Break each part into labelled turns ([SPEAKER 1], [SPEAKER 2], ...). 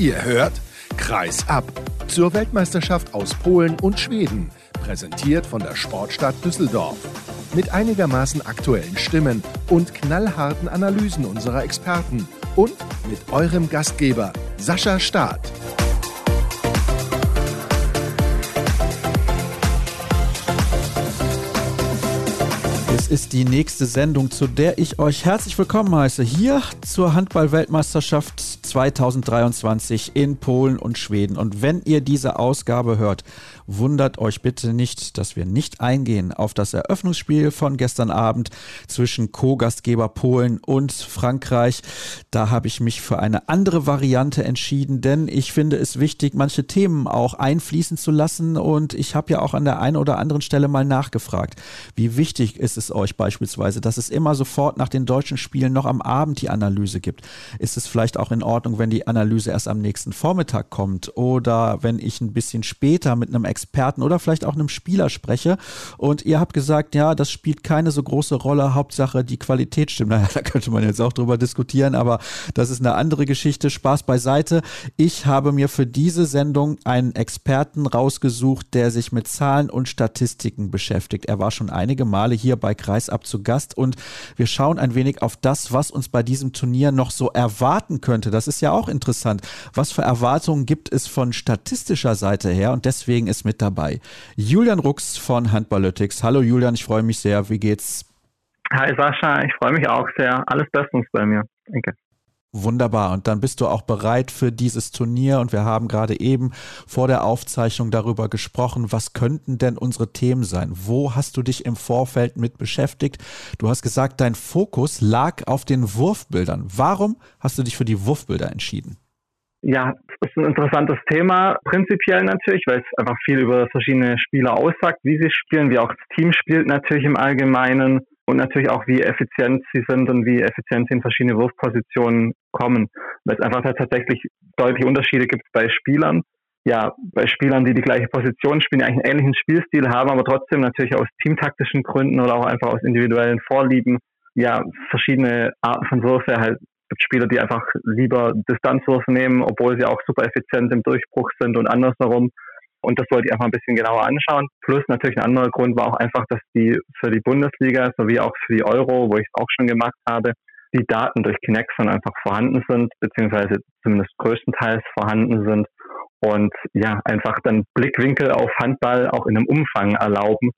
[SPEAKER 1] Ihr hört Kreis ab zur Weltmeisterschaft aus Polen und Schweden, präsentiert von der Sportstadt Düsseldorf. Mit einigermaßen aktuellen Stimmen und knallharten Analysen unserer Experten und mit eurem Gastgeber Sascha Staat.
[SPEAKER 2] Ist die nächste Sendung, zu der ich euch herzlich willkommen heiße. Hier zur Handball-Weltmeisterschaft 2023 in Polen und Schweden. Und wenn ihr diese Ausgabe hört, wundert euch bitte nicht, dass wir nicht eingehen auf das Eröffnungsspiel von gestern Abend zwischen Co-Gastgeber Polen und Frankreich. Da habe ich mich für eine andere Variante entschieden, denn ich finde es wichtig, manche Themen auch einfließen zu lassen. Und ich habe ja auch an der einen oder anderen Stelle mal nachgefragt, wie wichtig ist es euch beispielsweise, dass es immer sofort nach den deutschen Spielen noch am Abend die Analyse gibt? Ist es vielleicht auch in Ordnung, wenn die Analyse erst am nächsten Vormittag kommt oder wenn ich ein bisschen später mit einem Experten oder vielleicht auch einem Spieler spreche und ihr habt gesagt, ja, das spielt keine so große Rolle, Hauptsache die Qualität stimmt. Naja, da könnte man jetzt auch drüber diskutieren, aber das ist eine andere Geschichte. Spaß beiseite. Ich habe mir für diese Sendung einen Experten rausgesucht, der sich mit Zahlen und Statistiken beschäftigt. Er war schon einige Male hier bei Kreisab zu Gast und wir schauen ein wenig auf das, was uns bei diesem Turnier noch so erwarten könnte. Das ist ja auch interessant. Was für Erwartungen gibt es von statistischer Seite her? Und deswegen ist mit dabei Julian Rux von Handballytics. Hallo Julian, ich freue mich sehr. Wie geht's?
[SPEAKER 3] Hi Sascha, ich freue mich auch sehr. Alles bestens bei mir. Danke.
[SPEAKER 2] Wunderbar. Und dann bist du auch bereit für dieses Turnier. Und wir haben gerade eben vor der Aufzeichnung darüber gesprochen, was könnten denn unsere Themen sein? Wo hast du dich im Vorfeld mit beschäftigt? Du hast gesagt, dein Fokus lag auf den Wurfbildern. Warum hast du dich für die Wurfbilder entschieden?
[SPEAKER 3] Ja, das ist ein interessantes Thema, prinzipiell natürlich, weil es einfach viel über verschiedene Spieler aussagt, wie sie spielen, wie auch das Team spielt natürlich im Allgemeinen und natürlich auch, wie effizient sie sind und wie effizient sie in verschiedene Wurfpositionen kommen. Weil es einfach tatsächlich deutliche Unterschiede gibt bei Spielern. Ja, bei Spielern, die die gleiche Position spielen, die eigentlich einen ähnlichen Spielstil haben, aber trotzdem natürlich aus teamtaktischen Gründen oder auch einfach aus individuellen Vorlieben, ja, verschiedene Arten von Würfe halt gibt Spieler, die einfach lieber Distanzwürfe nehmen, obwohl sie auch super effizient im Durchbruch sind und andersherum. Und das wollte ich einfach ein bisschen genauer anschauen. Plus natürlich ein anderer Grund war auch einfach, dass die für die Bundesliga sowie auch für die Euro, wo ich es auch schon gemacht habe, die Daten durch Kinexon einfach vorhanden sind, beziehungsweise zumindest größtenteils vorhanden sind und ja, einfach dann Blickwinkel auf Handball auch in einem Umfang erlauben,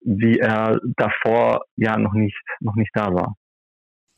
[SPEAKER 3] wie er davor ja noch nicht, noch nicht da war.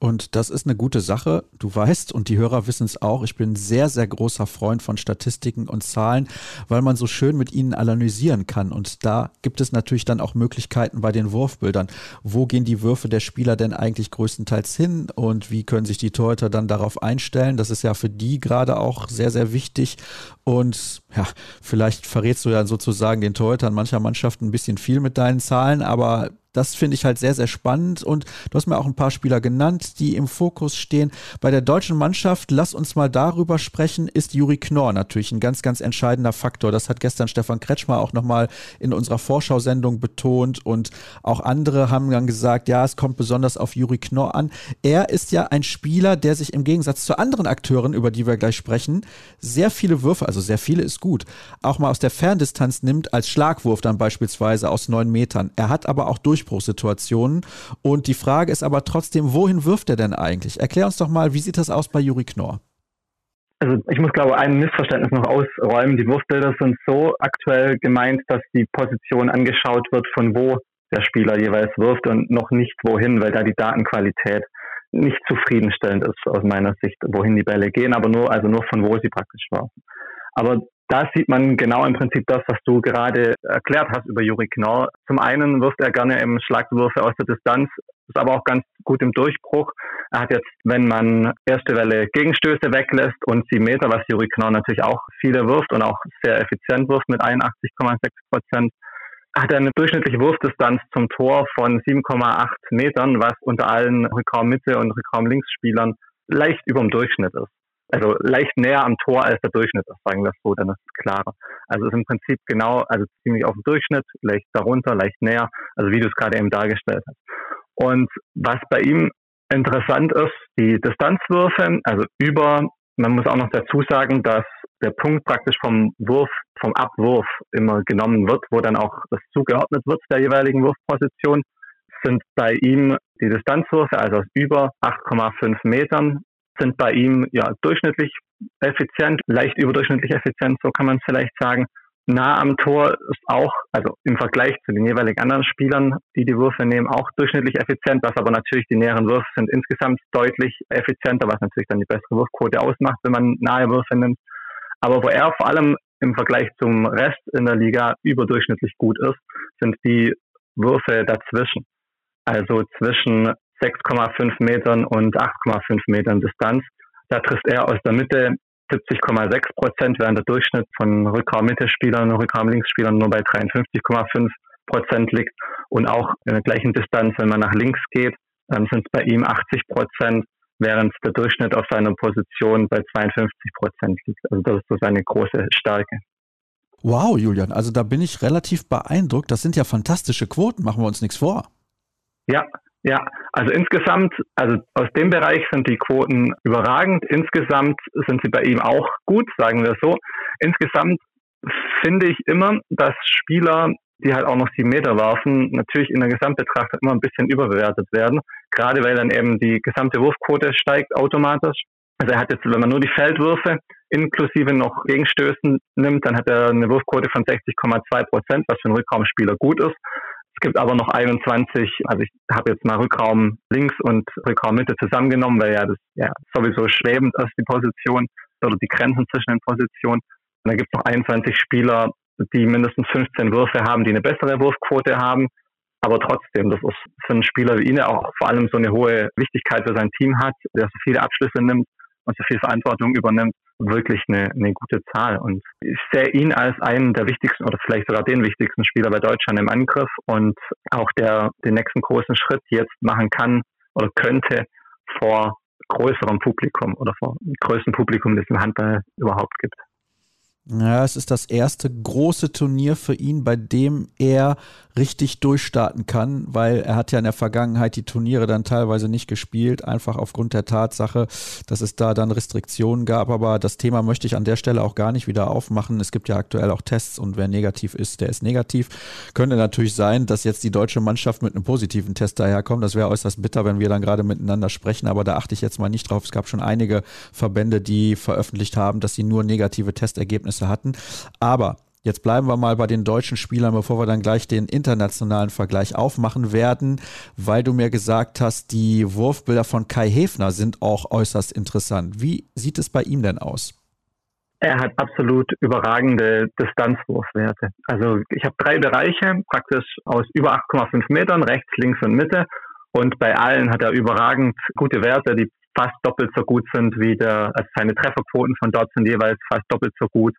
[SPEAKER 2] Und das ist eine gute Sache. Du weißt, und die Hörer wissen es auch, ich bin sehr, sehr großer Freund von Statistiken und Zahlen, weil man so schön mit ihnen analysieren kann. Und da gibt es natürlich dann auch Möglichkeiten bei den Wurfbildern. Wo gehen die Würfe der Spieler denn eigentlich größtenteils hin? Und wie können sich die Torhüter dann darauf einstellen? Das ist ja für die gerade auch sehr, sehr wichtig. Und ja, vielleicht verrätst du ja sozusagen den Torhütern mancher Mannschaften ein bisschen viel mit deinen Zahlen, aber das finde ich halt sehr, sehr spannend. Und du hast mir auch ein paar Spieler genannt, die im Fokus stehen. Bei der deutschen Mannschaft, lass uns mal darüber sprechen, ist Juri Knorr natürlich ein ganz, ganz entscheidender Faktor. Das hat gestern Stefan Kretschmer auch nochmal in unserer Vorschau-Sendung betont. Und auch andere haben dann gesagt, ja, es kommt besonders auf Juri Knorr an. Er ist ja ein Spieler, der sich im Gegensatz zu anderen Akteuren, über die wir gleich sprechen, sehr viele Würfe, also sehr viele ist gut, auch mal aus der Ferndistanz nimmt, als Schlagwurf dann beispielsweise aus neun Metern. Er hat aber auch durch Durchbruchssituationen. Und die Frage ist aber trotzdem, wohin wirft er denn eigentlich? Erklär uns doch mal, wie sieht das aus bei Juri Knorr?
[SPEAKER 3] Also ich muss glaube ein Missverständnis noch ausräumen. Die Wurfbilder sind so aktuell gemeint, dass die Position angeschaut wird, von wo der Spieler jeweils wirft und noch nicht wohin, weil da die Datenqualität nicht zufriedenstellend ist aus meiner Sicht, wohin die Bälle gehen, aber nur also nur von wo sie praktisch werfen. Aber da sieht man genau im Prinzip das, was du gerade erklärt hast über Juri Knorr. Zum einen wirft er gerne im Schlagwürfe aus der Distanz, ist aber auch ganz gut im Durchbruch. Er hat jetzt, wenn man erste Welle Gegenstöße weglässt und sieben Meter, was Juri Knorr natürlich auch viele wirft und auch sehr effizient wirft mit 81,6 Prozent, hat er eine durchschnittliche Wurfdistanz zum Tor von 7,8 Metern, was unter allen Rückraum-Mitte und Rückraum-Linksspielern leicht über dem Durchschnitt ist also leicht näher am Tor als der Durchschnitt ist, sagen wir so, dann ist es klarer. Also es ist im Prinzip genau, also ziemlich auf dem Durchschnitt, leicht darunter, leicht näher, also wie du es gerade eben dargestellt hast. Und was bei ihm interessant ist, die Distanzwürfe, also über, man muss auch noch dazu sagen, dass der Punkt praktisch vom Wurf, vom Abwurf immer genommen wird, wo dann auch das zugeordnet wird der jeweiligen Wurfposition, sind bei ihm die Distanzwürfe, also aus über 8,5 Metern, sind bei ihm ja durchschnittlich effizient, leicht überdurchschnittlich effizient, so kann man es vielleicht sagen nah am Tor ist auch, also im Vergleich zu den jeweiligen anderen Spielern, die die Würfe nehmen, auch durchschnittlich effizient, was aber natürlich die näheren Würfe sind insgesamt deutlich effizienter, was natürlich dann die bessere Wurfquote ausmacht, wenn man nahe Würfe nimmt. Aber wo er vor allem im Vergleich zum Rest in der Liga überdurchschnittlich gut ist, sind die Würfe dazwischen. Also zwischen 6,5 Metern und 8,5 Metern Distanz. Da trifft er aus der Mitte 70,6 Prozent, während der Durchschnitt von Rückraum-Mitte-Spielern und Rückraum-Links-Spielern nur bei 53,5 Prozent liegt. Und auch in der gleichen Distanz, wenn man nach links geht, ähm, sind es bei ihm 80 Prozent, während der Durchschnitt auf seiner Position bei 52 Prozent liegt. Also das ist so seine große Stärke.
[SPEAKER 2] Wow, Julian, also da bin ich relativ beeindruckt. Das sind ja fantastische Quoten, machen wir uns nichts vor.
[SPEAKER 3] Ja, ja, also insgesamt, also aus dem Bereich sind die Quoten überragend. Insgesamt sind sie bei ihm auch gut, sagen wir so. Insgesamt finde ich immer, dass Spieler, die halt auch noch sieben Meter werfen, natürlich in der Gesamtbetrachtung immer ein bisschen überbewertet werden. Gerade weil dann eben die gesamte Wurfquote steigt automatisch. Also er hat jetzt, wenn man nur die Feldwürfe inklusive noch Gegenstößen nimmt, dann hat er eine Wurfquote von 60,2 Prozent, was für einen Rückraumspieler gut ist. Gibt aber noch 21, also ich habe jetzt mal Rückraum links und Rückraum Mitte zusammengenommen, weil ja das ja sowieso schwebend ist, die Position oder die Grenzen zwischen den Positionen. Und dann gibt es noch 21 Spieler, die mindestens 15 Würfe haben, die eine bessere Wurfquote haben. Aber trotzdem, das ist für einen Spieler wie ihn, auch vor allem so eine hohe Wichtigkeit für sein Team hat, der so viele Abschlüsse nimmt und so viel Verantwortung übernimmt, wirklich eine, eine gute Zahl. Und ich sehe ihn als einen der wichtigsten oder vielleicht sogar den wichtigsten Spieler bei Deutschland im Angriff und auch der den nächsten großen Schritt jetzt machen kann oder könnte vor größerem Publikum oder vor dem größten Publikum, das im Handball überhaupt gibt.
[SPEAKER 2] Ja, es ist das erste große Turnier für ihn, bei dem er richtig durchstarten kann, weil er hat ja in der Vergangenheit die Turniere dann teilweise nicht gespielt, einfach aufgrund der Tatsache, dass es da dann Restriktionen gab. Aber das Thema möchte ich an der Stelle auch gar nicht wieder aufmachen. Es gibt ja aktuell auch Tests und wer negativ ist, der ist negativ. Könnte natürlich sein, dass jetzt die deutsche Mannschaft mit einem positiven Test daherkommt. Das wäre äußerst bitter, wenn wir dann gerade miteinander sprechen, aber da achte ich jetzt mal nicht drauf. Es gab schon einige Verbände, die veröffentlicht haben, dass sie nur negative Testergebnisse Ergebnisse hatten. Aber Jetzt bleiben wir mal bei den deutschen Spielern, bevor wir dann gleich den internationalen Vergleich aufmachen werden, weil du mir gesagt hast, die Wurfbilder von Kai Hefner sind auch äußerst interessant. Wie sieht es bei ihm denn aus?
[SPEAKER 3] Er hat absolut überragende Distanzwurfwerte. Also ich habe drei Bereiche, praktisch aus über 8,5 Metern, rechts, links und Mitte. Und bei allen hat er überragend gute Werte, die fast doppelt so gut sind wie der, also seine Trefferquoten von dort sind jeweils fast doppelt so gut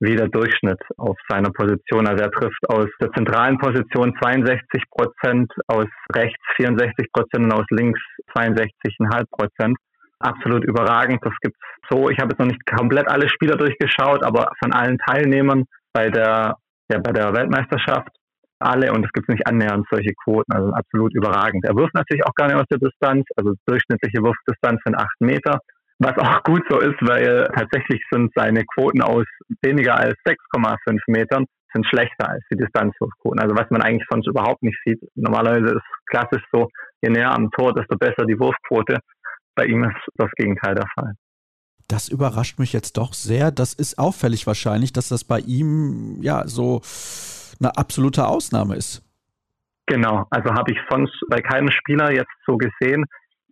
[SPEAKER 3] wie der Durchschnitt auf seiner Position. Also er trifft aus der zentralen Position 62 Prozent, aus rechts 64 Prozent und aus links 62,5 Prozent. Absolut überragend. Das gibt's so. Ich habe jetzt noch nicht komplett alle Spieler durchgeschaut, aber von allen Teilnehmern bei der, ja, bei der Weltmeisterschaft alle und es gibt nicht annähernd solche Quoten, also absolut überragend. Er wirft natürlich auch nicht aus der Distanz, also durchschnittliche Wurfdistanz sind acht Meter, was auch gut so ist, weil tatsächlich sind seine Quoten aus weniger als 6,5 Metern sind schlechter als die Distanzwurfquoten. Also was man eigentlich sonst überhaupt nicht sieht. Normalerweise ist klassisch so, je näher am Tor, desto besser die Wurfquote. Bei ihm ist das Gegenteil der Fall.
[SPEAKER 2] Das überrascht mich jetzt doch sehr. Das ist auffällig wahrscheinlich, dass das bei ihm ja so eine absolute Ausnahme ist.
[SPEAKER 3] Genau, also habe ich sonst bei keinem Spieler jetzt so gesehen.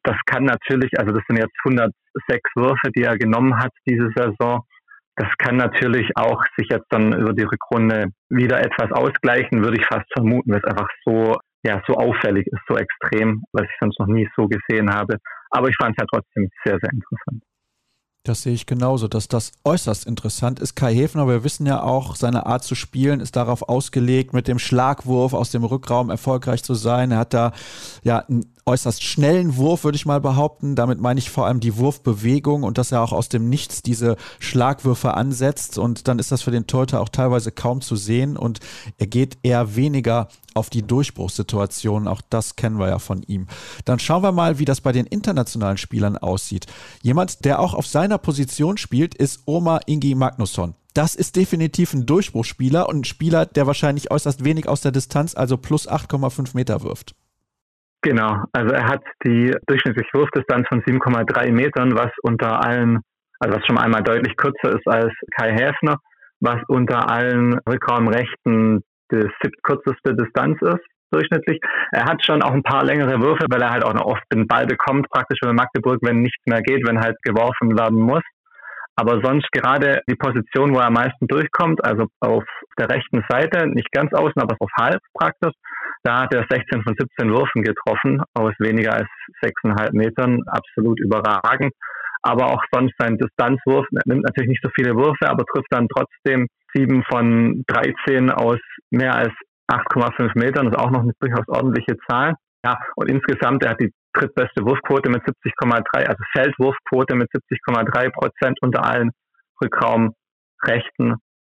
[SPEAKER 3] Das kann natürlich, also das sind jetzt 106 Würfe, die er genommen hat diese Saison. Das kann natürlich auch sich jetzt dann über die Rückrunde wieder etwas ausgleichen, würde ich fast vermuten, weil es einfach so, ja, so auffällig ist, so extrem, was ich sonst noch nie so gesehen habe. Aber ich fand es ja trotzdem sehr, sehr interessant.
[SPEAKER 2] Das sehe ich genauso, dass das äußerst interessant ist. Kai Häfner, wir wissen ja auch, seine Art zu spielen ist darauf ausgelegt, mit dem Schlagwurf aus dem Rückraum erfolgreich zu sein. Er hat da ja äußerst schnellen Wurf, würde ich mal behaupten. Damit meine ich vor allem die Wurfbewegung und dass er auch aus dem Nichts diese Schlagwürfe ansetzt. Und dann ist das für den Torhüter auch teilweise kaum zu sehen. Und er geht eher weniger auf die Durchbruchssituation. Auch das kennen wir ja von ihm. Dann schauen wir mal, wie das bei den internationalen Spielern aussieht. Jemand, der auch auf seiner Position spielt, ist Omar Ingi Magnusson. Das ist definitiv ein Durchbruchsspieler und ein Spieler, der wahrscheinlich äußerst wenig aus der Distanz, also plus 8,5 Meter wirft.
[SPEAKER 3] Genau, also er hat die durchschnittliche Wurfdistanz von 7,3 Metern, was unter allen, also was schon einmal deutlich kürzer ist als Kai Häfner, was unter allen Rückraumrechten die kürzeste Distanz ist, durchschnittlich. Er hat schon auch ein paar längere Würfe, weil er halt auch noch oft den Ball bekommt, praktisch über Magdeburg, wenn nichts mehr geht, wenn halt geworfen werden muss. Aber sonst gerade die Position, wo er am meisten durchkommt, also auf der rechten Seite, nicht ganz außen, aber auf halb praktisch, da hat er 16 von 17 Würfen getroffen, aus weniger als 6,5 Metern, absolut überragend. Aber auch sonst sein Distanzwurf, er nimmt natürlich nicht so viele Würfe, aber trifft dann trotzdem 7 von 13 aus mehr als 8,5 Metern, das ist auch noch eine durchaus ordentliche Zahl. Ja, und insgesamt, er hat die drittbeste Wurfquote mit 70,3, also Feldwurfquote mit 70,3 Prozent unter allen Rückraumrechten.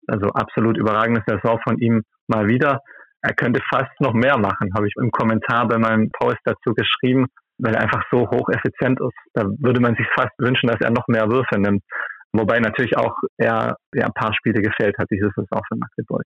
[SPEAKER 3] Also absolut überragende Saison von ihm mal wieder. Er könnte fast noch mehr machen, habe ich im Kommentar bei meinem Post dazu geschrieben, weil er einfach so hocheffizient ist. Da würde man sich fast wünschen, dass er noch mehr Würfe nimmt. Wobei natürlich auch er ja, ein paar Spiele gefällt hat dieses Saison für Magdeburg.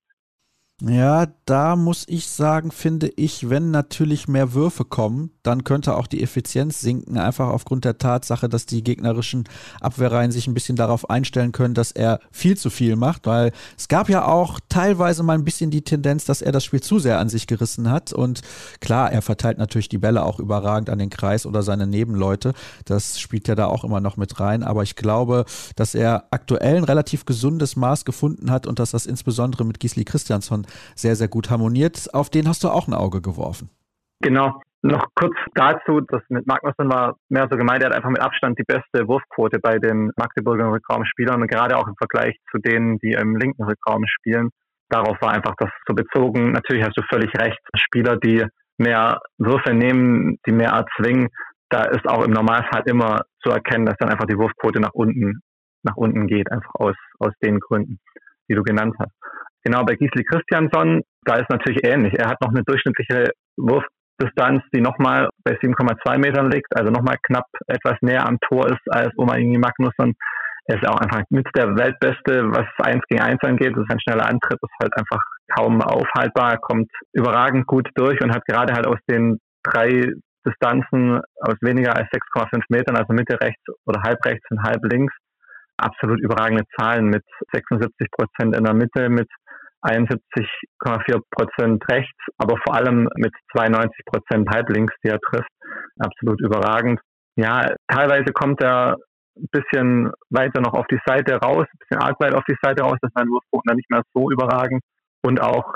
[SPEAKER 2] Ja, da muss ich sagen, finde ich, wenn natürlich mehr Würfe kommen, dann könnte auch die Effizienz sinken, einfach aufgrund der Tatsache, dass die gegnerischen Abwehrreihen sich ein bisschen darauf einstellen können, dass er viel zu viel macht, weil es gab ja auch teilweise mal ein bisschen die Tendenz, dass er das Spiel zu sehr an sich gerissen hat und klar, er verteilt natürlich die Bälle auch überragend an den Kreis oder seine Nebenleute, das spielt ja da auch immer noch mit rein, aber ich glaube, dass er aktuell ein relativ gesundes Maß gefunden hat und dass das insbesondere mit Gisli Christiansson sehr, sehr gut harmoniert. Auf den hast du auch ein Auge geworfen.
[SPEAKER 3] Genau. Noch kurz dazu, das mit Magnusson war mehr so gemeint, er hat einfach mit Abstand die beste Wurfquote bei den Magdeburger Rückraumspielern und gerade auch im Vergleich zu denen, die im linken Rückraum spielen. Darauf war einfach das so bezogen. Natürlich hast du völlig recht. Spieler, die mehr Würfe nehmen, die mehr erzwingen, da ist auch im Normalfall immer zu erkennen, dass dann einfach die Wurfquote nach unten, nach unten geht, einfach aus, aus den Gründen, die du genannt hast. Genau, bei Gisli Christiansson, da ist natürlich ähnlich. Er hat noch eine durchschnittliche Wurfdistanz, die nochmal bei 7,2 Metern liegt, also nochmal knapp etwas näher am Tor ist als Oma Ingi Magnusson. Er ist auch einfach mit der Weltbeste, was 1 gegen 1 angeht. Das ist ein schneller Antritt, ist halt einfach kaum aufhaltbar. Kommt überragend gut durch und hat gerade halt aus den drei Distanzen aus weniger als 6,5 Metern, also Mitte rechts oder halb rechts und halb links, absolut überragende Zahlen mit 76 Prozent in der Mitte, mit 71,4 Prozent rechts, aber vor allem mit 92 Prozent halblinks, die er trifft. Absolut überragend. Ja, teilweise kommt er ein bisschen weiter noch auf die Seite raus, ein bisschen arg weit auf die Seite raus, dass sein Wurfbogen dann nicht mehr so überragend. Und auch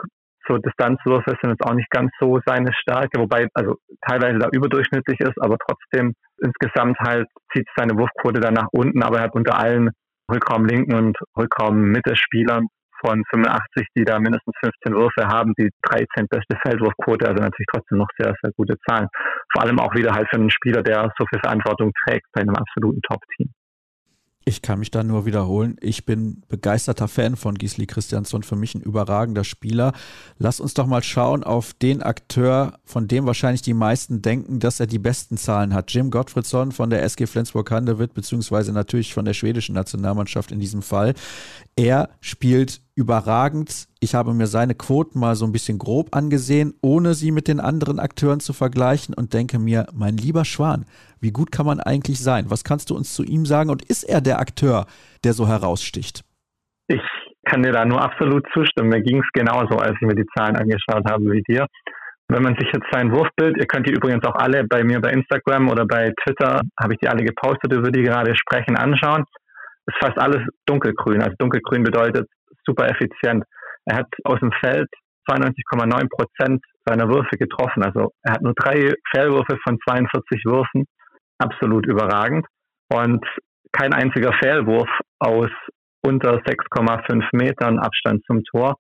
[SPEAKER 3] so Distanzwürfe sind jetzt auch nicht ganz so seine Stärke, wobei also teilweise da überdurchschnittlich ist, aber trotzdem insgesamt halt zieht seine Wurfquote dann nach unten, aber er hat unter allen Rückraum linken und Rückraum Mitte Spielern von 85, die da mindestens 15 Würfe haben, die 13 beste Feldwurfquote, also natürlich trotzdem noch sehr, sehr gute Zahlen. Vor allem auch wieder halt für einen Spieler, der so viel Verantwortung trägt bei einem absoluten Top-Team.
[SPEAKER 2] Ich kann mich da nur wiederholen. Ich bin begeisterter Fan von Gisli Christiansson, für mich ein überragender Spieler. Lass uns doch mal schauen auf den Akteur, von dem wahrscheinlich die meisten denken, dass er die besten Zahlen hat. Jim Gottfriedson von der SG Flensburg-Handewitt, beziehungsweise natürlich von der schwedischen Nationalmannschaft in diesem Fall. Er spielt überragend. Ich habe mir seine Quoten mal so ein bisschen grob angesehen, ohne sie mit den anderen Akteuren zu vergleichen und denke mir, mein lieber Schwan, wie gut kann man eigentlich sein? Was kannst du uns zu ihm sagen und ist er der Akteur, der so heraussticht?
[SPEAKER 3] Ich kann dir da nur absolut zustimmen. Mir ging es genauso, als ich mir die Zahlen angeschaut habe wie dir. Wenn man sich jetzt sein Wurfbild, ihr könnt die übrigens auch alle bei mir bei Instagram oder bei Twitter, habe ich die alle gepostet, über die gerade sprechen, anschauen. Ist fast alles dunkelgrün. Also dunkelgrün bedeutet super effizient. Er hat aus dem Feld 92,9 Prozent seiner Würfe getroffen. Also er hat nur drei Fehlwürfe von 42 Würfen. Absolut überragend. Und kein einziger Fehlwurf aus unter 6,5 Metern Abstand zum Tor.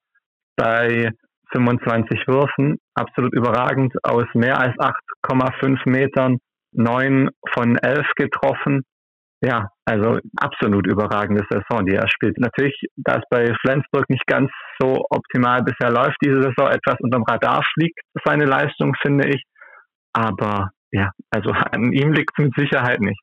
[SPEAKER 3] Bei 25 Würfen, absolut überragend, aus mehr als 8,5 Metern, 9 von 11 getroffen. Ja, also absolut überragende Saison, die er spielt. Natürlich, da es bei Flensburg nicht ganz so optimal bisher läuft, diese Saison etwas unterm Radar fliegt, seine Leistung, finde ich. Aber ja, also an ihm liegt es mit Sicherheit nicht.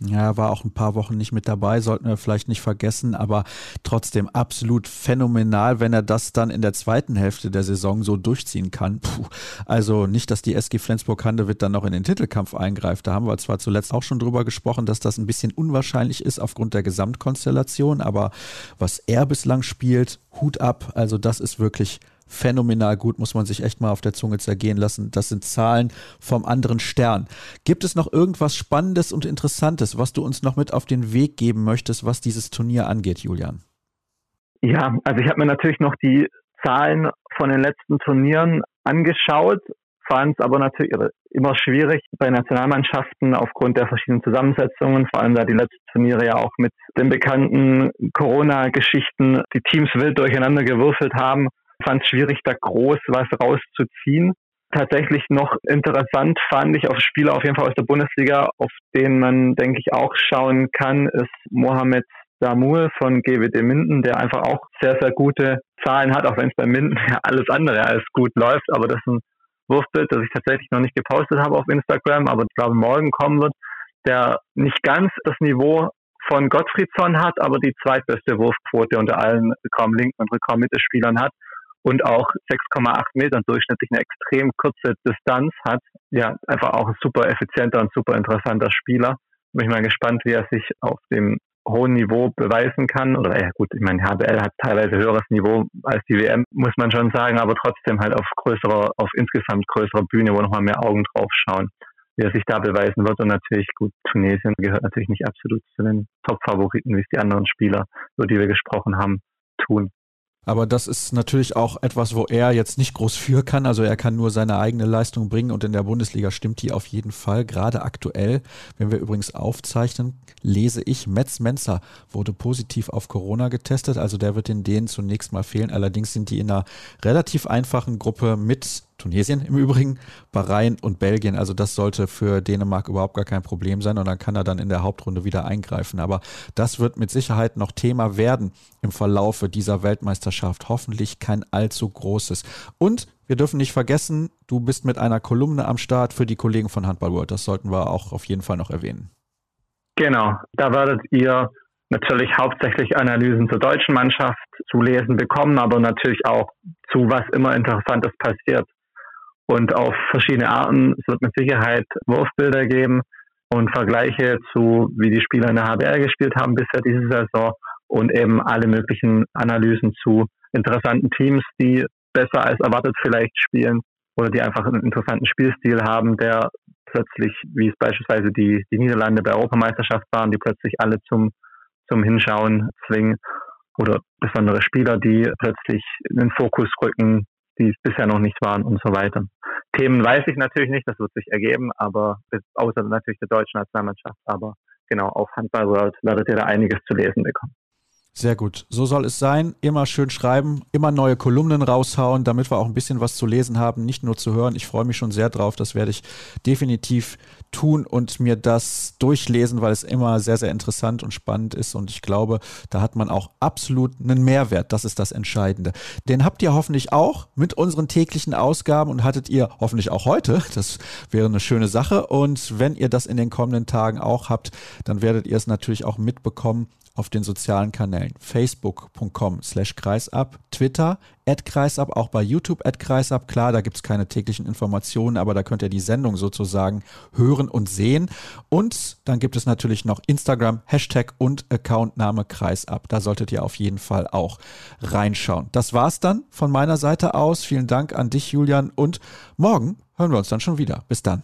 [SPEAKER 2] Ja, war auch ein paar Wochen nicht mit dabei, sollten wir vielleicht nicht vergessen, aber trotzdem absolut phänomenal, wenn er das dann in der zweiten Hälfte der Saison so durchziehen kann. Puh, also nicht, dass die SG Flensburg-Handewitt dann noch in den Titelkampf eingreift. Da haben wir zwar zuletzt auch schon drüber gesprochen, dass das ein bisschen unwahrscheinlich ist aufgrund der Gesamtkonstellation, aber was er bislang spielt, Hut ab. Also das ist wirklich phänomenal gut, muss man sich echt mal auf der Zunge zergehen lassen. Das sind Zahlen vom anderen Stern. Gibt es noch irgendwas Spannendes und Interessantes, was du uns noch mit auf den Weg geben möchtest, was dieses Turnier angeht, Julian?
[SPEAKER 3] Ja, also ich habe mir natürlich noch die Zahlen von den letzten Turnieren angeschaut, fand es aber natürlich immer schwierig bei Nationalmannschaften aufgrund der verschiedenen Zusammensetzungen, vor allem da die letzten Turniere ja auch mit den bekannten Corona-Geschichten die Teams wild durcheinander gewürfelt haben fand es schwierig, da groß was rauszuziehen. Tatsächlich noch interessant fand ich auf Spieler auf jeden Fall aus der Bundesliga, auf den man, denke ich, auch schauen kann, ist Mohamed Damur von GWD Minden, der einfach auch sehr, sehr gute Zahlen hat, auch wenn es bei Minden ja alles andere als gut läuft. Aber das ist ein Wurfbild, das ich tatsächlich noch nicht gepostet habe auf Instagram, aber ich glaube morgen kommen wird, der nicht ganz das Niveau von Gottfriedsson hat, aber die zweitbeste Wurfquote unter allen Rückraum-Linken und Rückraum-Mittelspielern hat und auch 6,8 Metern durchschnittlich eine extrem kurze Distanz hat. Ja, einfach auch ein super effizienter und super interessanter Spieler. Bin ich mal gespannt, wie er sich auf dem hohen Niveau beweisen kann. Oder ja gut, ich meine, HBL hat teilweise höheres Niveau als die WM, muss man schon sagen, aber trotzdem halt auf größerer, auf insgesamt größerer Bühne, wo nochmal mehr Augen drauf schauen, wie er sich da beweisen wird. Und natürlich, gut, Tunesien gehört natürlich nicht absolut zu den Top-Favoriten, wie es die anderen Spieler, über die wir gesprochen haben, tun.
[SPEAKER 2] Aber das ist natürlich auch etwas, wo er jetzt nicht groß für kann. Also er kann nur seine eigene Leistung bringen und in der Bundesliga stimmt die auf jeden Fall. Gerade aktuell, wenn wir übrigens aufzeichnen, lese ich, Metz Menzer wurde positiv auf Corona getestet. Also der wird in denen zunächst mal fehlen. Allerdings sind die in einer relativ einfachen Gruppe mit Tunesien im Übrigen, Bahrain und Belgien. Also das sollte für Dänemark überhaupt gar kein Problem sein und dann kann er dann in der Hauptrunde wieder eingreifen. Aber das wird mit Sicherheit noch Thema werden im Verlaufe dieser Weltmeisterschaft. Hoffentlich kein allzu großes. Und wir dürfen nicht vergessen, du bist mit einer Kolumne am Start für die Kollegen von Handball World. Das sollten wir auch auf jeden Fall noch erwähnen.
[SPEAKER 3] Genau, da werdet ihr natürlich hauptsächlich Analysen zur deutschen Mannschaft zu lesen bekommen, aber natürlich auch zu was immer Interessantes passiert und auf verschiedene Arten. Es wird mit Sicherheit Wurfbilder geben und Vergleiche zu, wie die Spieler in der HBR gespielt haben bisher diese Saison und eben alle möglichen Analysen zu interessanten Teams, die besser als erwartet vielleicht spielen oder die einfach einen interessanten Spielstil haben, der plötzlich, wie es beispielsweise die, die Niederlande bei Europameisterschaft waren, die plötzlich alle zum, zum Hinschauen zwingen oder besondere Spieler, die plötzlich in den Fokus rücken, die es bisher noch nicht waren und so weiter. Themen weiß ich natürlich nicht, das wird sich ergeben, aber außer natürlich der deutschen Nationalmannschaft, aber genau, auf Handball World werdet ihr da einiges zu lesen bekommen.
[SPEAKER 2] Sehr gut. So soll es sein. Immer schön schreiben, immer neue Kolumnen raushauen, damit wir auch ein bisschen was zu lesen haben, nicht nur zu hören. Ich freue mich schon sehr drauf. Das werde ich definitiv tun und mir das durchlesen, weil es immer sehr, sehr interessant und spannend ist. Und ich glaube, da hat man auch absolut einen Mehrwert. Das ist das Entscheidende. Den habt ihr hoffentlich auch mit unseren täglichen Ausgaben und hattet ihr hoffentlich auch heute. Das wäre eine schöne Sache. Und wenn ihr das in den kommenden Tagen auch habt, dann werdet ihr es natürlich auch mitbekommen auf den sozialen Kanälen facebook.com slash kreisab, Twitter at kreisab, auch bei YouTube at kreisab. Klar, da gibt es keine täglichen Informationen, aber da könnt ihr die Sendung sozusagen hören und sehen. Und dann gibt es natürlich noch Instagram, Hashtag und Accountname kreisab. Da solltet ihr auf jeden Fall auch reinschauen. Das war's dann von meiner Seite aus. Vielen Dank an dich, Julian. Und morgen hören wir uns dann schon wieder. Bis dann.